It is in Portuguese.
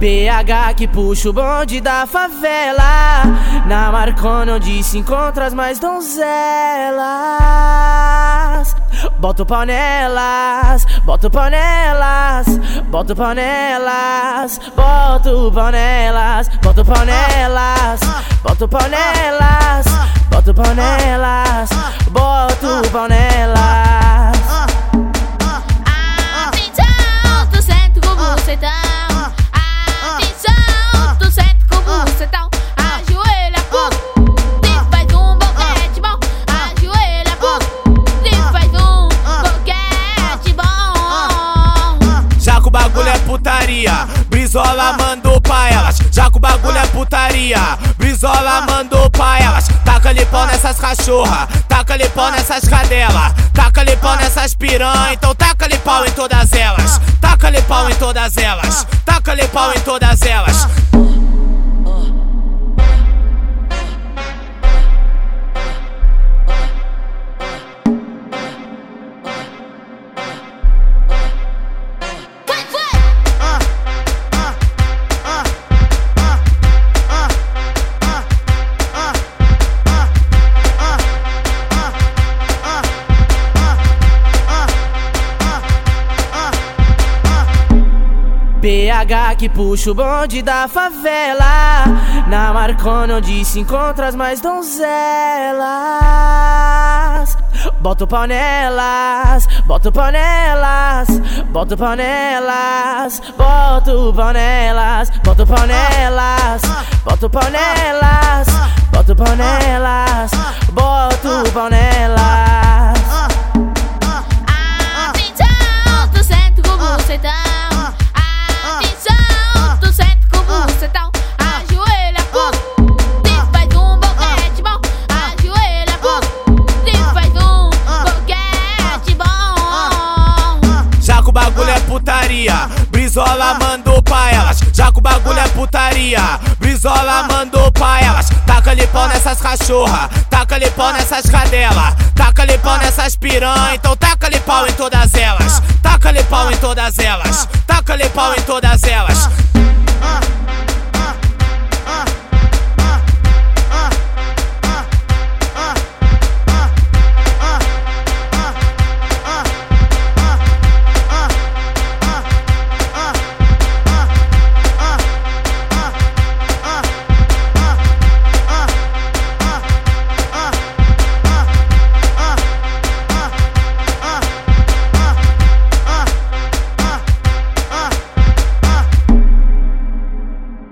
PH que puxa o bonde da favela. Na Marconi onde se encontra as mais donzelas. Bota o pau nelas, bota o pau nelas, bota o pau nelas, Brizola mandou pra elas. Já que o bagulho é putaria, Brizola mandou pra elas. Taca-lhe pau nessas cachorra, taca-lhe pau nessas cadela, taca-lhe pau nessas piranha. Então taca-lhe pau em todas elas, taca-lhe pau em todas elas, taca-lhe pau em todas elas. PH que puxa o bonde da favela Na Marconi onde se encontra as mais donzelas Bota o pau nelas, bota o pau nelas, bota o pau nelas, bota o pau nelas, bota o pau nelas, bota o pau nelas, bota o pau nelas, bota o pau nelas. Putaria, Brizola mandou pra elas. Já que o bagulho é putaria, Brizola mandou pra elas. Taca-lhe pau nessas cachorra, taca-lhe pau nessas cadela, taca-lhe pau nessas piranha. Então taca-lhe pau em todas elas, taca-lhe pau em todas elas, taca-lhe pau em todas elas.